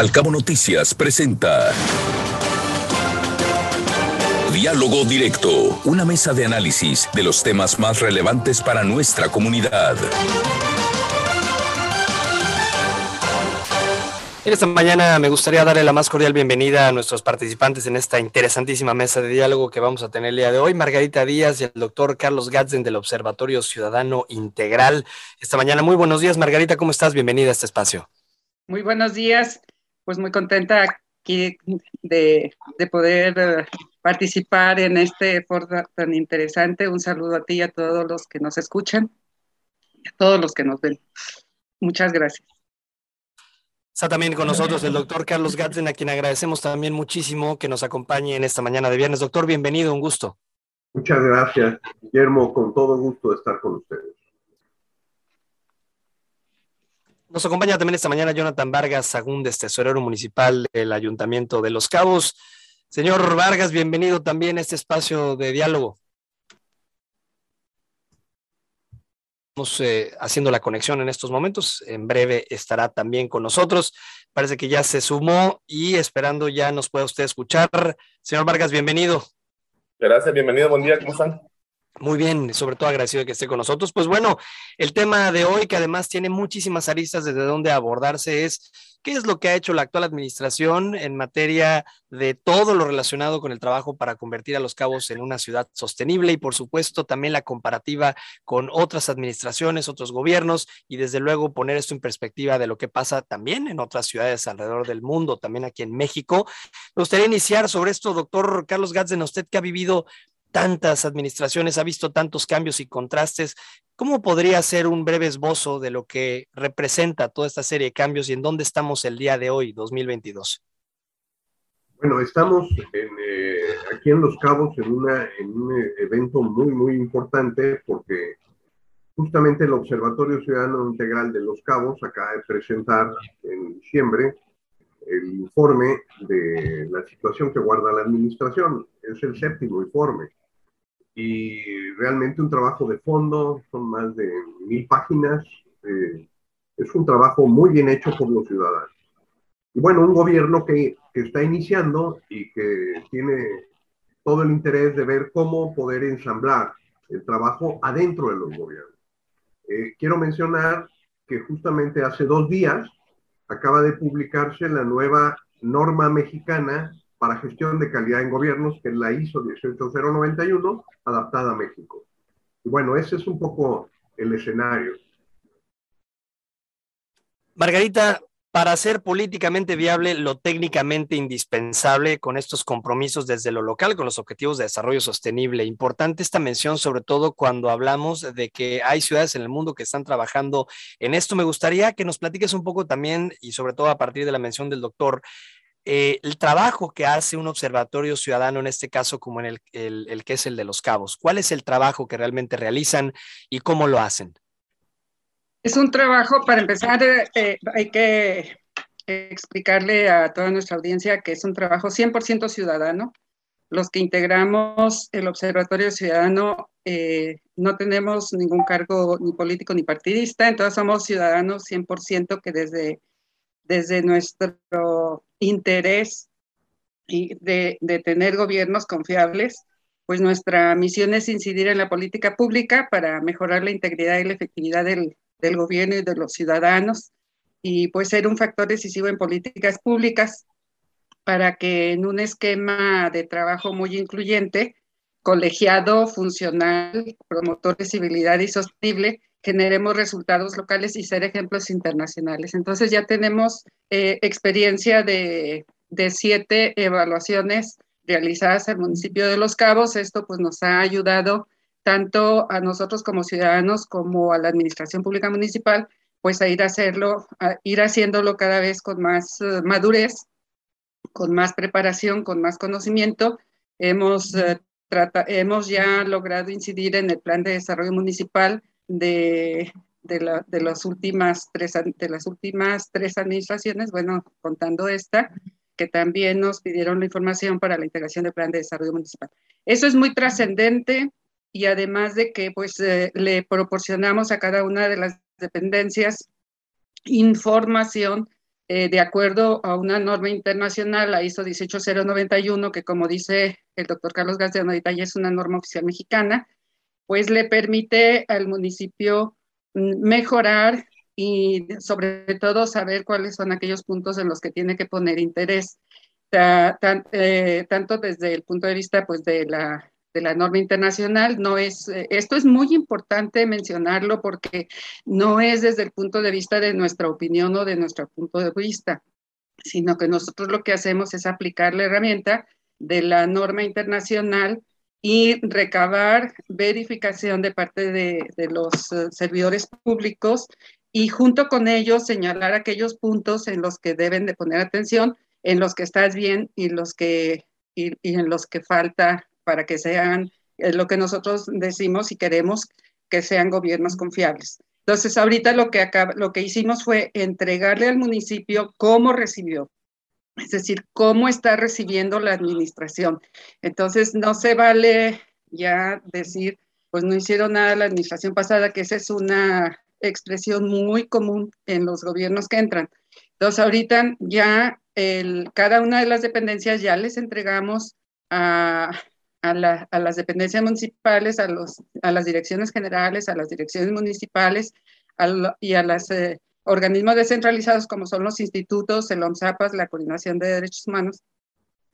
Al Cabo Noticias presenta Diálogo Directo, una mesa de análisis de los temas más relevantes para nuestra comunidad. Esta mañana me gustaría darle la más cordial bienvenida a nuestros participantes en esta interesantísima mesa de diálogo que vamos a tener el día de hoy. Margarita Díaz y el doctor Carlos Gatzen del Observatorio Ciudadano Integral. Esta mañana, muy buenos días, Margarita, ¿cómo estás? Bienvenida a este espacio. Muy buenos días, pues muy contenta aquí de, poder eh, participar en este foro tan interesante. Un saludo a ti y a todos los que nos escuchan y a todos los que nos ven. Muchas gracias. Está también con nosotros el doctor Carlos Gatzen, a quien agradecemos también muchísimo que nos acompañe en esta mañana de viernes. Doctor, bienvenido, un gusto. Muchas gracias, Guillermo, con todo gusto de estar con ustedes. Nos acompaña también esta mañana Jonathan Vargas Agúndez, tesorero municipal del Ayuntamiento de Los Cabos. Señor Vargas, bienvenido también a este espacio de diálogo. Estamos eh, haciendo la conexión en estos momentos. En breve estará también con nosotros. Parece que ya se sumó y esperando ya nos pueda usted escuchar. Señor Vargas, bienvenido. Gracias, bienvenido. Buen día, ¿cómo están? Muy bien, sobre todo agradecido de que esté con nosotros. Pues bueno, el tema de hoy, que además tiene muchísimas aristas desde donde abordarse, es qué es lo que ha hecho la actual administración en materia de todo lo relacionado con el trabajo para convertir a Los Cabos en una ciudad sostenible y por supuesto también la comparativa con otras administraciones, otros gobiernos y desde luego poner esto en perspectiva de lo que pasa también en otras ciudades alrededor del mundo, también aquí en México. Me gustaría iniciar sobre esto, doctor Carlos Gatzen, usted que ha vivido tantas administraciones, ha visto tantos cambios y contrastes. ¿Cómo podría ser un breve esbozo de lo que representa toda esta serie de cambios y en dónde estamos el día de hoy, 2022? Bueno, estamos eh, aquí en Los Cabos en, en un evento muy, muy importante porque justamente el Observatorio Ciudadano Integral de Los Cabos acaba de presentar en diciembre el informe de la situación que guarda la administración. Es el séptimo informe y realmente un trabajo de fondo, son más de mil páginas, eh, es un trabajo muy bien hecho por los ciudadanos. Y bueno, un gobierno que, que, está iniciando y que tiene todo el interés de ver cómo poder ensamblar el trabajo adentro de los gobiernos. Eh, quiero mencionar que justamente hace dos días acaba de publicarse la nueva norma mexicana para gestión de calidad en gobiernos, que es la ISO 18091, adaptada a México. Y bueno, ese es un poco el escenario. Margarita, para ser políticamente viable lo técnicamente indispensable con estos compromisos desde lo local con los objetivos de desarrollo sostenible. Importante esta mención, sobre todo cuando hablamos de que hay ciudades en el mundo que están trabajando en esto. Me gustaría que nos platiques un poco también, y sobre todo a partir de la mención del doctor, eh, el trabajo que hace un observatorio ciudadano, en este caso como en el, el, que es el de los cabos. ¿Cuál es el trabajo que realmente realizan y cómo lo hacen? Es un trabajo, para empezar, eh, eh, hay que explicarle a toda nuestra audiencia que es un trabajo 100% ciudadano. Los que integramos el Observatorio Ciudadano no tenemos ningún cargo ni político ni partidista, entonces somos ciudadanos 100% que desde, desde nuestro interés de, de tener gobiernos confiables, pues nuestra misión es incidir en la política pública para mejorar la integridad y la efectividad del, gobierno y de los ciudadanos y pues ser un factor decisivo en políticas públicas para que en un esquema de trabajo muy incluyente, colegiado, funcional, promotor de civilidad y sostenible, generemos resultados locales y ser ejemplos internacionales. Entonces ya tenemos eh, experiencia de, de, siete evaluaciones realizadas al municipio de Los Cabos. Esto pues nos ha ayudado tanto a nosotros como ciudadanos como a la administración pública municipal pues a ir a hacerlo, ir haciéndolo cada vez con más uh, madurez, con más preparación, con más conocimiento. Hemos, uh, hemos ya logrado incidir en el plan de desarrollo municipal de, de, de, las últimas tres, de las últimas tres administraciones, bueno, contando esta, que también nos pidieron la información para la integración del plan de desarrollo municipal. Eso es muy trascendente y además de que pues eh, le proporcionamos a cada una de las dependencias información eh, de acuerdo a una norma internacional, la ISO 18091, que como dice el doctor Carlos García ya es una norma oficial mexicana, pues le permite al municipio mejorar y sobre todo saber cuáles son aquellos puntos en los que tiene que poner interés, eh, tanto desde el punto de vista pues, de, la, de la norma internacional. No es, eh, esto es muy importante mencionarlo porque no es desde el punto de vista de nuestra opinión o de nuestro punto de vista, sino que nosotros lo que hacemos es aplicar la herramienta de la norma internacional y recabar verificación de parte de, de los eh, servidores públicos y junto con ellos señalar aquellos puntos en los que deben de poner atención, en los que estás bien y, los que, y, en los que falta para que sean lo que nosotros decimos y queremos que sean gobiernos confiables. Entonces, ahorita lo que, acá, lo que hicimos fue entregarle al municipio cómo recibió, es decir, cómo está recibiendo la administración. Entonces, no se vale ya decir, pues no hicieron nada la administración pasada, que esa es una expresión muy común en los gobiernos que entran. Entonces, ahorita ya cada una de las dependencias ya les entregamos a, las dependencias municipales, a, las direcciones generales, a las direcciones municipales y a los eh, organismos descentralizados como son los institutos, el OMSAPAS, la Coordinación de Derechos Humanos,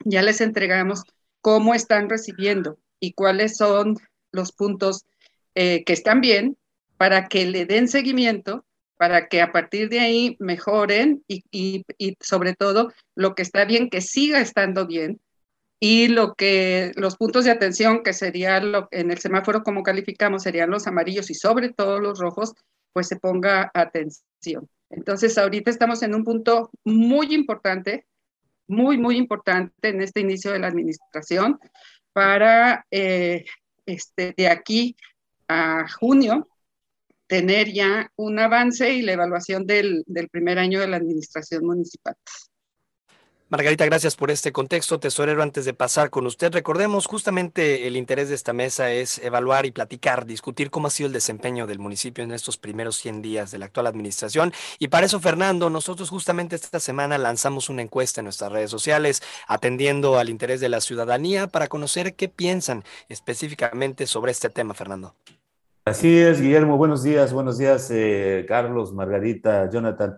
ya les entregamos cómo están recibiendo y cuáles son los puntos eh, que están bien para que le den seguimiento, para que a partir de ahí mejoren y, y, sobre todo lo que está bien, que siga estando bien y lo que los puntos de atención que sería en el semáforo como calificamos serían los amarillos y sobre todo los rojos, pues se ponga atención. Entonces ahorita estamos en un punto muy importante, muy muy importante en este inicio de la administración para eh, este de aquí a junio tener ya un avance y la evaluación del, del primer año de la administración municipal. Margarita, gracias por este contexto. Tesorero, antes de pasar con usted, recordemos justamente el interés de esta mesa es evaluar y platicar, discutir cómo ha sido el desempeño del municipio en estos primeros 100 días de la actual administración. Y para eso, Fernando, nosotros justamente esta semana lanzamos una encuesta en nuestras redes sociales, atendiendo al interés de la ciudadanía para conocer qué piensan específicamente sobre este tema, Fernando. Así es, Guillermo. Buenos días, buenos días, eh, Carlos, Margarita, Jonathan.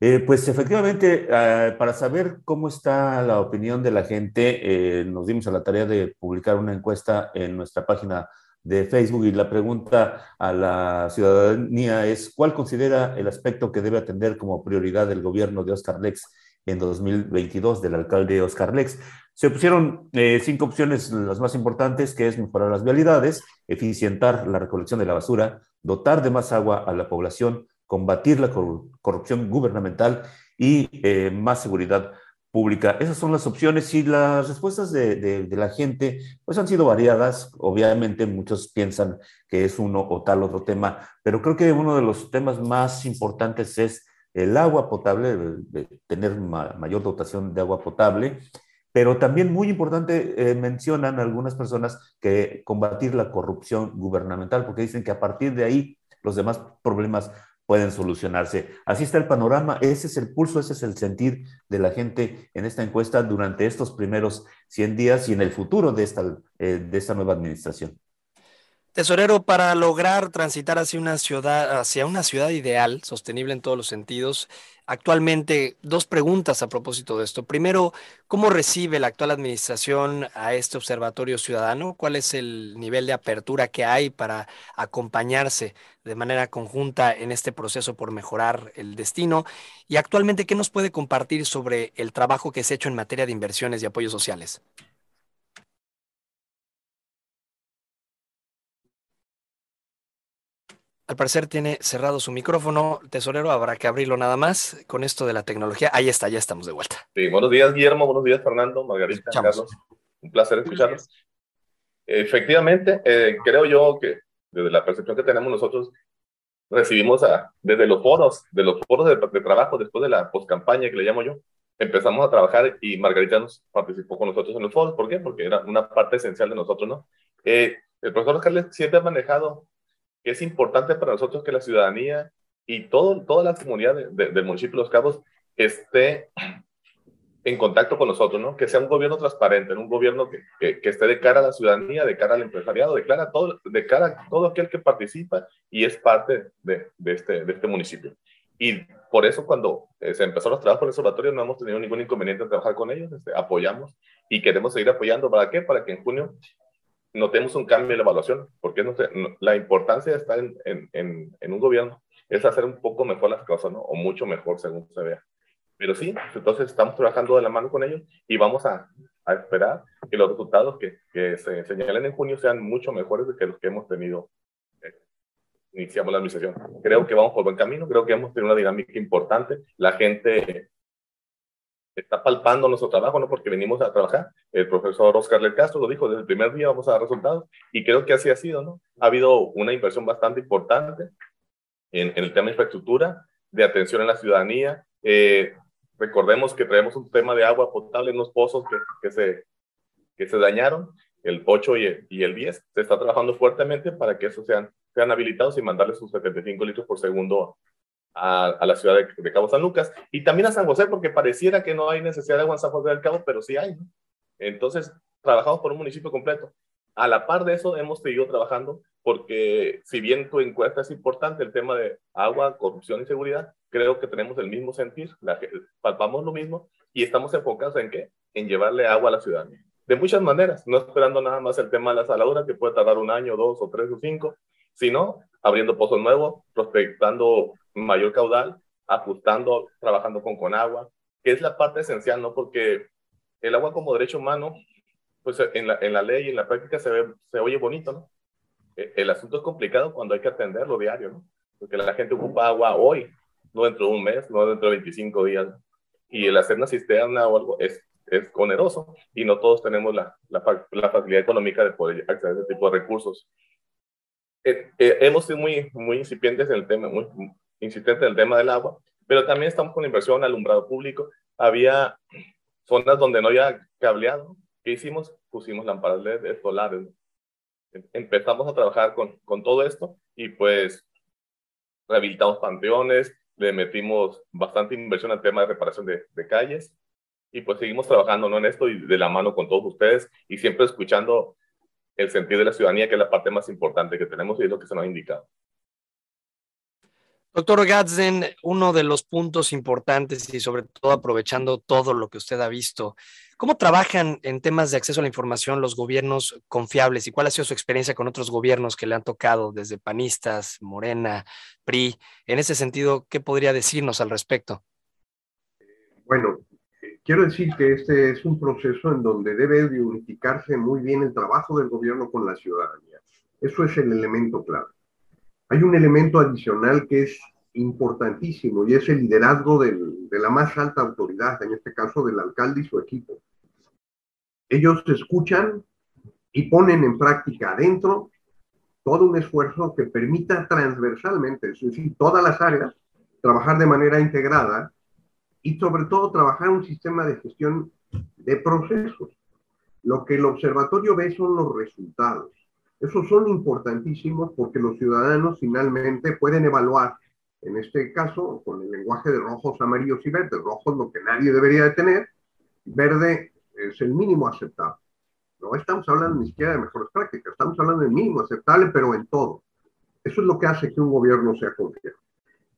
Eh, pues efectivamente, ah, para saber cómo está la opinión de la gente, eh, nos dimos a la tarea de publicar una encuesta en nuestra página de Facebook y la pregunta a la ciudadanía es, ¿cuál considera el aspecto que debe atender como prioridad del gobierno de Oscar Lex en 2022 del alcalde Oscar Lex? Se pusieron eh, cinco opciones, las más importantes, que es mejorar las vialidades, eficientar la recolección de la basura, dotar de más agua a la población, combatir la corrupción gubernamental y eh, más seguridad pública. Esas son las opciones y las respuestas de, de, la gente pues han sido variadas. Obviamente muchos piensan que es uno o tal otro tema, pero creo que uno de los temas más importantes es el agua potable, tener mayor dotación de agua potable pero también muy importante, eh, mencionan algunas personas que combatir la corrupción gubernamental, porque dicen que a partir de ahí los demás problemas pueden solucionarse. Así está el panorama, ese es el pulso, ese es el sentir de la gente en esta encuesta durante estos primeros 100 días y en el futuro de esta, eh, de esta nueva administración. Tesorero, para lograr transitar hacia una ciudad, hacia una ciudad ideal, sostenible en todos los sentidos, actualmente dos preguntas a propósito de esto. Primero, ¿cómo recibe la actual administración a este observatorio ciudadano? ¿Cuál es el nivel de apertura que hay para acompañarse de manera conjunta en este proceso por mejorar el destino? Y actualmente, ¿qué nos puede compartir sobre el trabajo que se ha hecho en materia de inversiones y apoyos sociales? Al parecer tiene cerrado su micrófono, tesorero, habrá que abrirlo nada más con esto de la tecnología. Ahí está, ya estamos de vuelta. Sí, buenos días, Guillermo, buenos días, Fernando, Margarita, Carlos. Un placer escucharlos. Efectivamente, eh, creo yo que desde la percepción que tenemos nosotros, recibimos a, desde los foros, de los foros de, trabajo, después de la postcampaña que le llamo yo, empezamos a trabajar y Margarita nos participó con nosotros en los foros. ¿Por qué? Porque era una parte esencial de nosotros, ¿no? Eh, el profesor Carles siempre ha manejado que es importante para nosotros que la ciudadanía y todo, toda la comunidad del municipio de Los Cabos esté en contacto con nosotros, ¿no? Que sea un gobierno transparente, un gobierno que, que, esté de cara a la ciudadanía, de cara al empresariado, de cara a todo, de cara a todo aquel que participa y es parte de, de este, de este municipio. Y por eso cuando eh, se empezó los trabajos por el observatorio no hemos tenido ningún inconveniente en trabajar con ellos, este, apoyamos y queremos seguir apoyando. ¿Para qué? Para que en junio notemos un cambio en la evaluación, porque no sé, la importancia de estar en, en, en, un gobierno es hacer un poco mejor las cosas, ¿no? O mucho mejor según se vea. Pero sí, entonces estamos trabajando de la mano con ellos y vamos a, a esperar que los resultados que, que, se señalen en junio sean mucho mejores que los que hemos tenido. Eh, iniciamos la administración. Creo que vamos por buen camino, creo que hemos tenido una dinámica importante. La gente está palpando nuestro trabajo, ¿no? Porque venimos a trabajar. El profesor Oscar Le Castro lo dijo, desde el primer día vamos a dar resultados y creo que así ha sido, ¿no? Ha habido una inversión bastante importante en, en el tema de infraestructura, de atención a la ciudadanía. Eh, recordemos que traemos un tema de agua potable en los pozos que, que, se, que se dañaron, el 8 y el, y el 10. Se está trabajando fuertemente para que esos sean, sean habilitados y mandarles sus 75 litros por segundo a, la ciudad de, Cabo San Lucas y también a San José, porque pareciera que no hay necesidad de agua en San José del Cabo, pero sí hay. Entonces, trabajamos por un municipio completo. A la par de eso, hemos seguido trabajando porque si bien tu encuesta es importante, el tema de agua, corrupción y seguridad, creo que tenemos el mismo sentir, la, palpamos lo mismo y estamos enfocados en qué? En llevarle agua a la ciudadanía. De muchas maneras, no esperando nada más el tema de la saladura, que puede tardar un año, dos o tres o cinco, sino abriendo pozos nuevos, prospectando mayor caudal, ajustando, trabajando con Conagua, que es la parte esencial, ¿no? Porque el agua como derecho humano, pues en la, en la ley y en la práctica se, ve, se oye bonito, ¿no? E, el asunto es complicado cuando hay que atenderlo diario, ¿no? Porque la gente ocupa agua hoy, no dentro de un mes, no dentro de 25 días. Y el hacer una cisterna o algo es, es oneroso y no todos tenemos la, la, la facilidad económica de poder acceder a ese tipo de recursos. Eh, eh, hemos sido muy, muy incipientes en el tema, muy, insistente en el tema del agua, pero también estamos con inversión alumbrado público. Había zonas donde no había cableado. ¿Qué hicimos? Pusimos lámparas LED solares. Empezamos a trabajar con, con todo esto y pues rehabilitamos panteones, le metimos bastante inversión al tema de reparación de, de, calles y pues seguimos trabajando ¿no? en esto y de la mano con todos ustedes y siempre escuchando el sentido de la ciudadanía, que es la parte más importante que tenemos y es lo que se nos ha indicado. Doctor Gadsden, uno de los puntos importantes y sobre todo aprovechando todo lo que usted ha visto, ¿cómo trabajan en temas de acceso a la información los gobiernos confiables y cuál ha sido su experiencia con otros gobiernos que le han tocado desde panistas, Morena, PRI? En ese sentido, ¿qué podría decirnos al respecto? Bueno, quiero decir que este es un proceso en donde debe unificarse muy bien el trabajo del gobierno con la ciudadanía. Eso es el elemento clave. Hay un elemento adicional que es importantísimo y es el liderazgo del, de la más alta autoridad, en este caso del alcalde y su equipo. Ellos escuchan y ponen en práctica adentro todo un esfuerzo que permita transversalmente, es decir, todas las áreas, trabajar de manera integrada y sobre todo trabajar un sistema de gestión de procesos. Lo que el observatorio ve son los resultados. Esos son importantísimos porque los ciudadanos finalmente pueden evaluar, en este caso, con el lenguaje de rojos, amarillos y verdes. Rojo es lo que nadie debería de tener, verde es el mínimo aceptable. No estamos hablando ni siquiera de mejores prácticas, estamos hablando del mínimo aceptable, pero en todo. Eso es lo que hace que un gobierno sea confiable.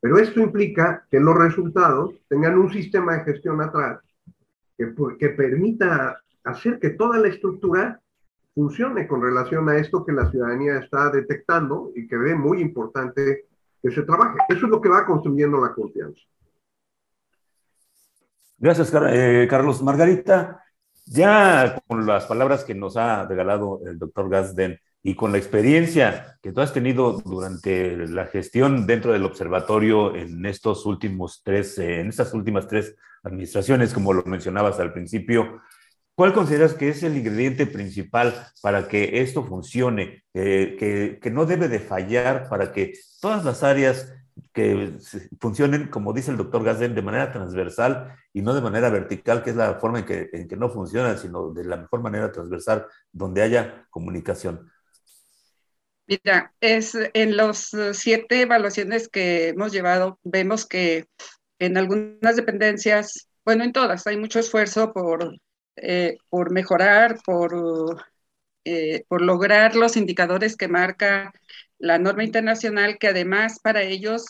Pero esto implica que los resultados tengan un sistema de gestión atrás que, que permita hacer que toda la estructura funcione con relación a esto que la ciudadanía está detectando y que ve muy importante que se trabaje. Eso es lo que va construyendo la confianza. Gracias, eh, Carlos. Margarita, ya con las palabras que nos ha regalado el doctor Gasden y con la experiencia que tú has tenido durante la gestión dentro del observatorio en estos últimos tres, eh, en estas últimas tres administraciones, como lo mencionabas al principio, ¿Cuál consideras que es el ingrediente principal para que esto funcione, que, que, no debe de fallar para que todas las áreas que funcionen, como dice el doctor Gazen, de manera transversal y no de manera vertical, que es la forma en que, en que no funcionan, sino de la mejor manera transversal, donde haya comunicación? Mira, es en los siete evaluaciones que hemos llevado, vemos que en algunas dependencias, bueno, en todas, hay mucho esfuerzo por, eh, por mejorar, por, eh, por lograr los indicadores que marca la norma internacional, que además para ellos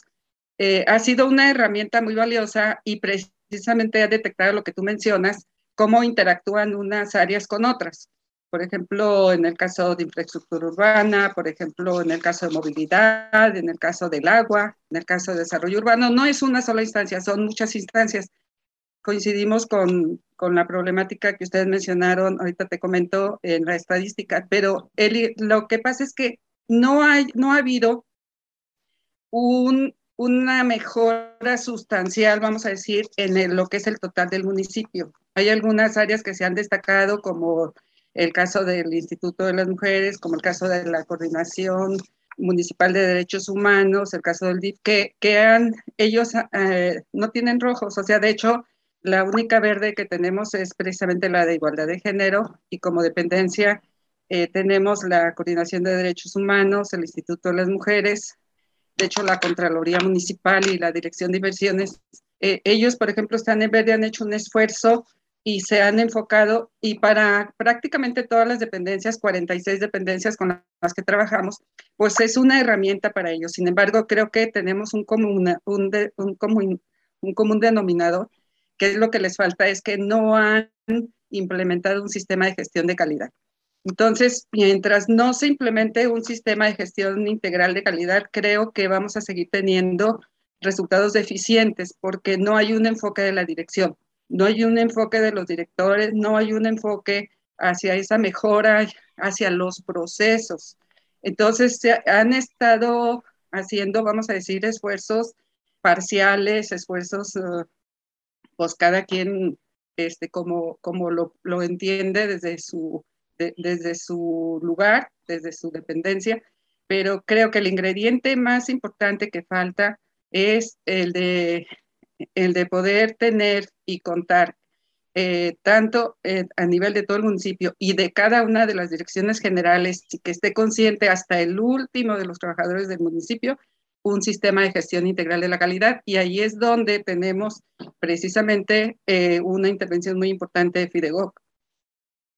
eh, ha sido una herramienta muy valiosa y precisamente ha detectado lo que tú mencionas, cómo interactúan unas áreas con otras. Por ejemplo, en el caso de infraestructura urbana, por ejemplo, en el caso de movilidad, en el caso del agua, en el caso de desarrollo urbano, no es una sola instancia, son muchas instancias. Coincidimos con, con la problemática que ustedes mencionaron, ahorita te comento en la estadística, pero lo que pasa es que no, hay, no ha habido un, una mejora sustancial, vamos a decir, en lo que es el total del municipio. Hay algunas áreas que se han destacado como el caso del Instituto de las Mujeres, como el caso de la Coordinación Municipal de Derechos Humanos, el caso del DIF, que, que han, ellos eh, no tienen rojos, o sea, de hecho, la única verde que tenemos es precisamente la de igualdad de género y como dependencia eh, tenemos la Coordinación de Derechos Humanos, el Instituto de las Mujeres, de hecho la Contraloría Municipal y la Dirección de Inversiones. Eh, ellos, por ejemplo, están en verde, han hecho un esfuerzo y se han enfocado y para prácticamente todas las dependencias, 46 dependencias con las que trabajamos, pues es una herramienta para ellos. Sin embargo, creo que tenemos un común, un, un, común, un común denominador, que es lo que les falta, es que no han implementado un sistema de gestión de calidad. Entonces, mientras no se implemente un sistema de gestión integral de calidad, creo que vamos a seguir teniendo resultados deficientes porque no hay un enfoque de la dirección no hay un enfoque de los directores, no hay un enfoque hacia esa mejora, hacia los procesos. Entonces, se han estado haciendo, vamos a decir, esfuerzos parciales, esfuerzos, eh, pues cada quien, este, como, como lo, entiende desde su, desde su lugar, desde su dependencia, pero creo que el ingrediente más importante que falta es el de el de poder tener y contar eh, tanto eh, a nivel de todo el municipio y de cada una de las direcciones generales y que esté consciente hasta el último de los trabajadores del municipio un sistema de gestión integral de la calidad y ahí es donde tenemos precisamente eh, una intervención muy importante de FIDEGOC.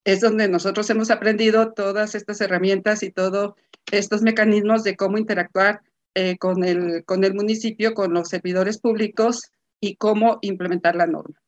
Es donde nosotros hemos aprendido todas estas herramientas y todos estos mecanismos de cómo interactuar con, el, con el municipio, con los servidores públicos y cómo implementar la norma.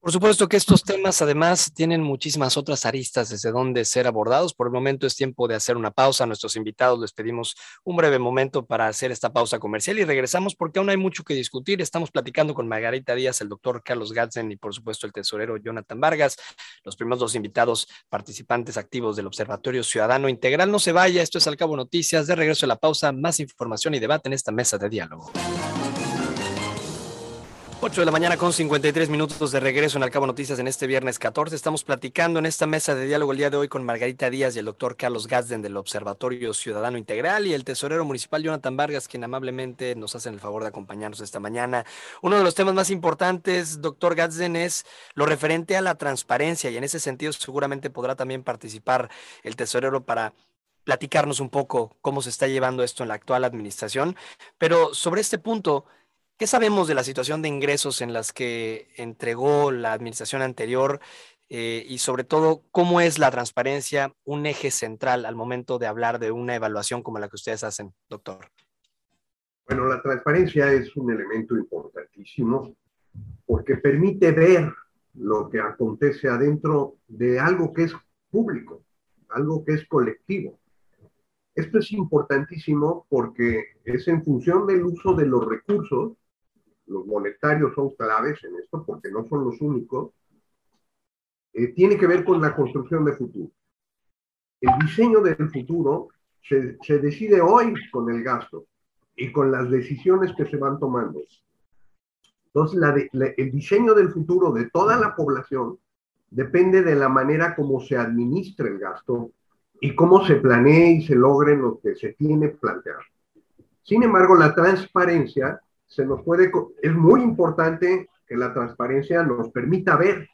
Por supuesto que estos temas además tienen muchísimas otras aristas desde donde ser abordados. Por el momento es tiempo de hacer una pausa. A nuestros invitados les pedimos un breve momento para hacer esta pausa comercial y regresamos porque aún hay mucho que discutir. Estamos platicando con Margarita Díaz, el doctor Carlos Gatzen y por supuesto el tesorero Jonathan Vargas, los primeros dos invitados participantes activos del Observatorio Ciudadano Integral. No se vaya, esto es Al Cabo Noticias. De regreso a la pausa, más información y debate en esta mesa de diálogo. 8 de la mañana con 53 minutos de regreso en Al Cabo Noticias en este viernes 14. Estamos platicando en esta mesa de diálogo el día de hoy con Margarita Díaz y el doctor Carlos Gazden del Observatorio Ciudadano Integral y el tesorero municipal Jonathan Vargas, quien amablemente nos hacen el favor de acompañarnos esta mañana. Uno de los temas más importantes, doctor Gazden, es lo referente a la transparencia y en ese sentido seguramente podrá también participar el tesorero para platicarnos un poco cómo se está llevando esto en la actual administración. Pero sobre este punto, ¿Qué sabemos de la situación de ingresos en las que entregó la administración anterior eh, y sobre todo cómo es la transparencia un eje central al momento de hablar de una evaluación como la que ustedes hacen, doctor? Bueno, la transparencia es un elemento importantísimo porque permite ver lo que acontece adentro de algo que es público, algo que es colectivo. Esto es importantísimo porque es en función del uso de los recursos los monetarios son claves en esto porque no son los únicos, eh, tiene que ver con la construcción de futuro. El diseño del futuro se, se decide hoy con el gasto y con las decisiones que se van tomando. Entonces, el diseño del futuro de toda la población depende de la manera como se administra el gasto y cómo se planee y se logre lo que se tiene planteado. Sin embargo, la transparencia se nos puede, es muy importante que la transparencia nos permita ver.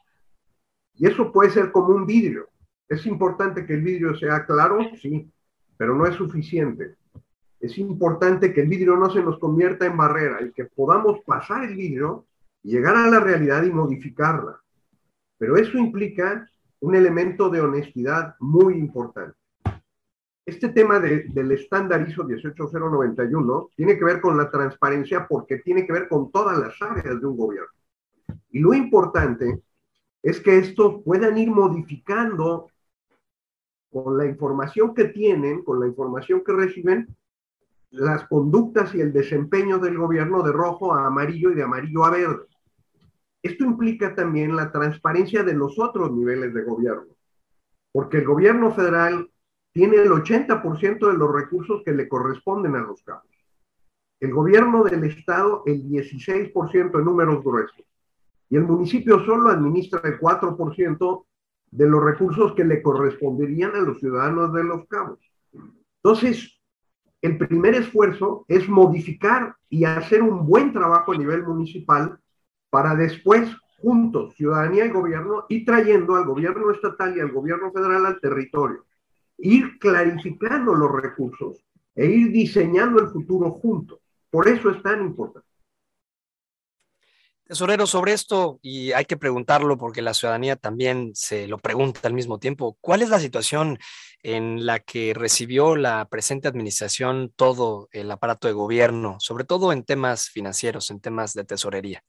Y eso puede ser como un vidrio. Es importante que el vidrio sea claro, sí, pero no es suficiente. es importante que el vidrio no se nos convierta en barrera y que podamos pasar el vidrio, llegar a la realidad y modificarla. Pero eso implica un elemento de honestidad muy importante. Este tema del estándar ISO 18091 tiene que ver con la transparencia porque tiene que ver con todas las áreas de un gobierno. Y lo importante es que estos puedan ir modificando con la información que tienen, con la información que reciben, las conductas y el desempeño del gobierno de rojo a amarillo y de amarillo a verde. Esto implica también la transparencia de los otros niveles de gobierno, porque el gobierno federal tiene el 80% de los recursos que le corresponden a los cabos. El gobierno del estado el 16% en números gruesos. Y el municipio solo administra el 4% de los recursos que le corresponderían a los ciudadanos de los cabos. Entonces, el primer esfuerzo es modificar y hacer un buen trabajo a nivel municipal para después, juntos, ciudadanía y gobierno, ir trayendo al gobierno estatal y al gobierno federal al territorio, ir clarificando los recursos e ir diseñando el futuro juntos. Por eso es tan importante. Tesorero, sobre esto, y hay que preguntarlo porque la ciudadanía también se lo pregunta al mismo tiempo, ¿cuál es la situación en la que recibió la presente administración todo el aparato de gobierno, sobre todo en temas financieros, en temas de tesorería?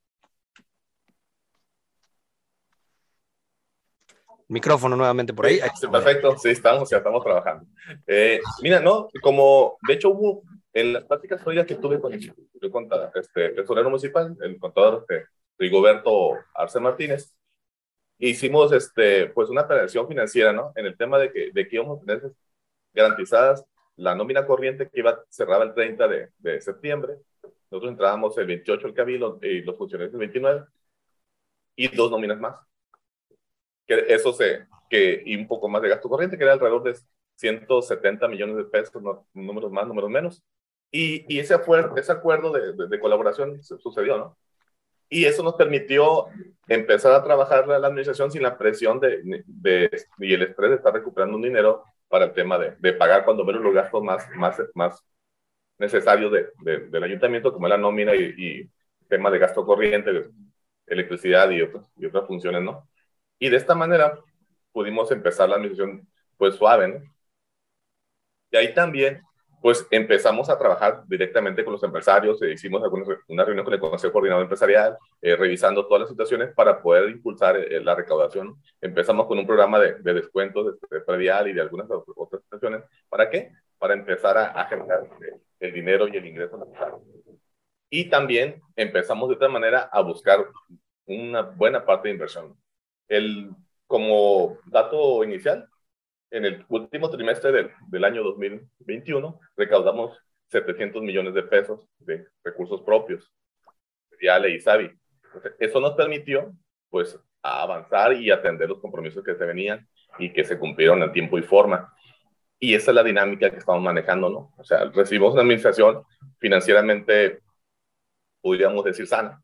Micrófono nuevamente por ahí. perfecto, sí, estamos, ya estamos trabajando. Eh, mira, no, como de hecho hubo en las prácticas que tuve con el contador, este, tesorero municipal, el contador este, Rigoberto Arce Martínez, hicimos este, pues una planeación financiera, ¿no? En el tema de que, de que íbamos a tener garantizadas la nómina corriente que iba cerraba el 30 de, de septiembre. Nosotros entrábamos el 28 el cabildo y los funcionarios el 29 y dos nóminas más. Que eso se, que, y un poco más de gasto corriente, que era alrededor de 170 millones de pesos, números más, números menos. Y, ese, acuerdo, ese acuerdo de, colaboración sucedió, ¿no? Y eso nos permitió empezar a trabajar la, administración sin la presión de, y el estrés de estar recuperando un dinero para el tema de, pagar cuando menos los gastos más, más, más necesarios del ayuntamiento, como la nómina y, y, tema de gasto corriente, electricidad y, y otras funciones, ¿no? Y de esta manera pudimos empezar la administración pues suave, ¿no? Y ahí también pues empezamos a trabajar directamente con los empresarios, e hicimos una reunión con el Consejo Coordinador Empresarial, eh, revisando todas las situaciones para poder impulsar eh, la recaudación. Empezamos con un programa de, de descuentos de, predial y de algunas otras situaciones. ¿Para qué? Para empezar a, a generar el dinero y el ingreso necesario. Y también empezamos de otra manera a buscar una buena parte de inversión. El, como dato inicial, en el último trimestre del, del año 2021 recaudamos 700 millones de pesos de recursos propios, Viale y Savi. Eso nos permitió, pues, avanzar y atender los compromisos que se venían y que se cumplieron en tiempo y forma. Y esa es la dinámica que estamos manejando, ¿no? O sea, recibimos una administración financieramente, podríamos decir, sana.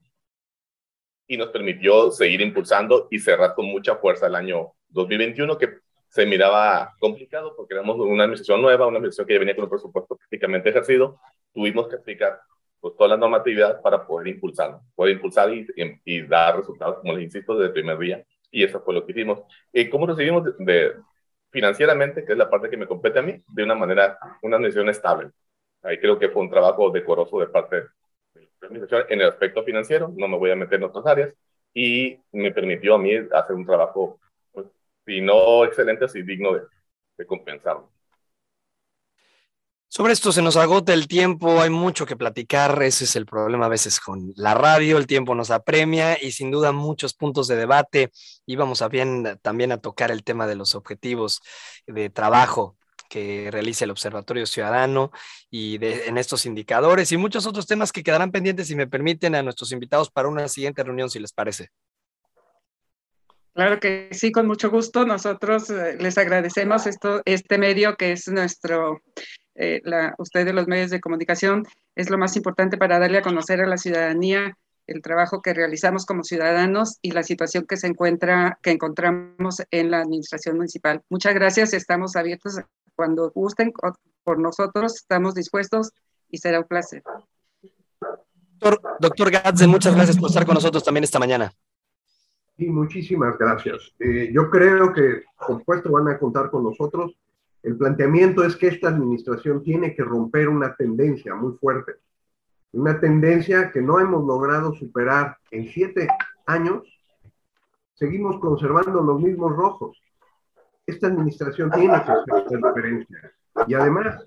Y nos permitió seguir impulsando y cerrar con mucha fuerza el año 2021, que se miraba complicado porque éramos una administración nueva, una administración que ya venía con un presupuesto prácticamente ejercido. Tuvimos que aplicar pues, toda la normatividad para poder impulsar, poder impulsar y, y, dar resultados, como les insisto, desde el primer día. Y eso fue lo que hicimos. ¿Y cómo recibimos de, financieramente, que es la parte que me compete a mí, de una manera, una administración estable? Ahí creo que fue un trabajo decoroso de parte de en el aspecto financiero, no me voy a meter en otras áreas, y me permitió a mí hacer un trabajo y no excelente, así digno de, de compensarlo. Sobre esto se nos agota el tiempo, hay mucho que platicar, ese es el problema a veces con la radio, el tiempo nos apremia y sin duda muchos puntos de debate. Íbamos a bien también a tocar el tema de los objetivos de trabajo que realiza el Observatorio Ciudadano y en estos indicadores y muchos otros temas que quedarán pendientes si me permiten a nuestros invitados para una siguiente reunión, si les parece. Claro que sí, con mucho gusto. Nosotros eh, les agradecemos esto, este medio que es nuestro, eh, usted de los medios de comunicación, es lo más importante para darle a conocer a la ciudadanía el trabajo que realizamos como ciudadanos y la situación que se encuentra, que encontramos en la administración municipal. Muchas gracias, estamos abiertos cuando gusten por nosotros, estamos dispuestos y será un placer. Doctor, doctor Gatze, muchas gracias por estar con nosotros también esta mañana. Sí, muchísimas gracias. Eh, yo creo que, por supuesto, van a contar con nosotros. El planteamiento es que esta administración tiene que romper una tendencia muy fuerte, una tendencia que no hemos logrado superar en siete años. Seguimos conservando los mismos rojos. Esta administración tiene que hacer diferencia. Y además,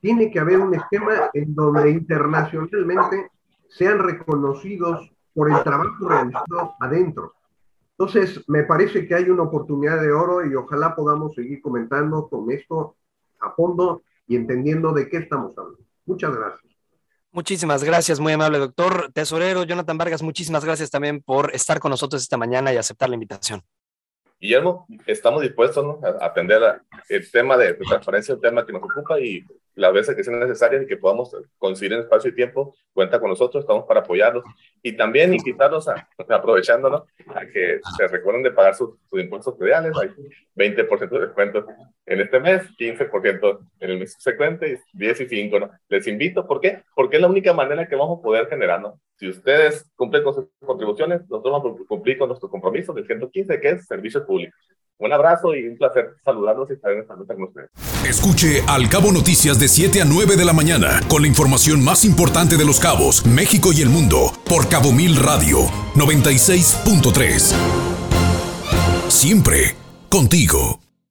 tiene que haber un esquema en donde internacionalmente sean reconocidos por el trabajo realizado adentro. Entonces, me parece que hay una oportunidad de oro y ojalá podamos seguir comentando con esto a fondo y entendiendo de qué estamos hablando. Muchas gracias. Muchísimas gracias, muy amable doctor. Tesorero Jonathan Vargas, muchísimas gracias también por estar con nosotros esta mañana y aceptar la invitación. Guillermo, estamos dispuestos a atender el tema de, transparencia, el tema que nos ocupa y las veces que sea necesaria y que podamos conseguir en espacio y tiempo, cuenta con nosotros, estamos para apoyarlos y también invitarlos a, aprovechándonos, a que se recuerden de pagar sus, impuestos federales, hay 20% de descuento en este mes, 15% en el mes subsecuente y 10 y 5, ¿no? Les invito, ¿por qué? Porque es la única manera que vamos a poder generar, ¿no? Si ustedes cumplen con sus contribuciones, nosotros vamos a cumplir con nuestro compromiso del 115, que es servicios públicos. Un abrazo y un placer saludarlos y estar en esta nota con ustedes. Escuche Al Cabo Noticias de 7 a 9 de la mañana con la información más importante de los cabos, México y el mundo por Cabo Mil Radio 96.3. Siempre contigo.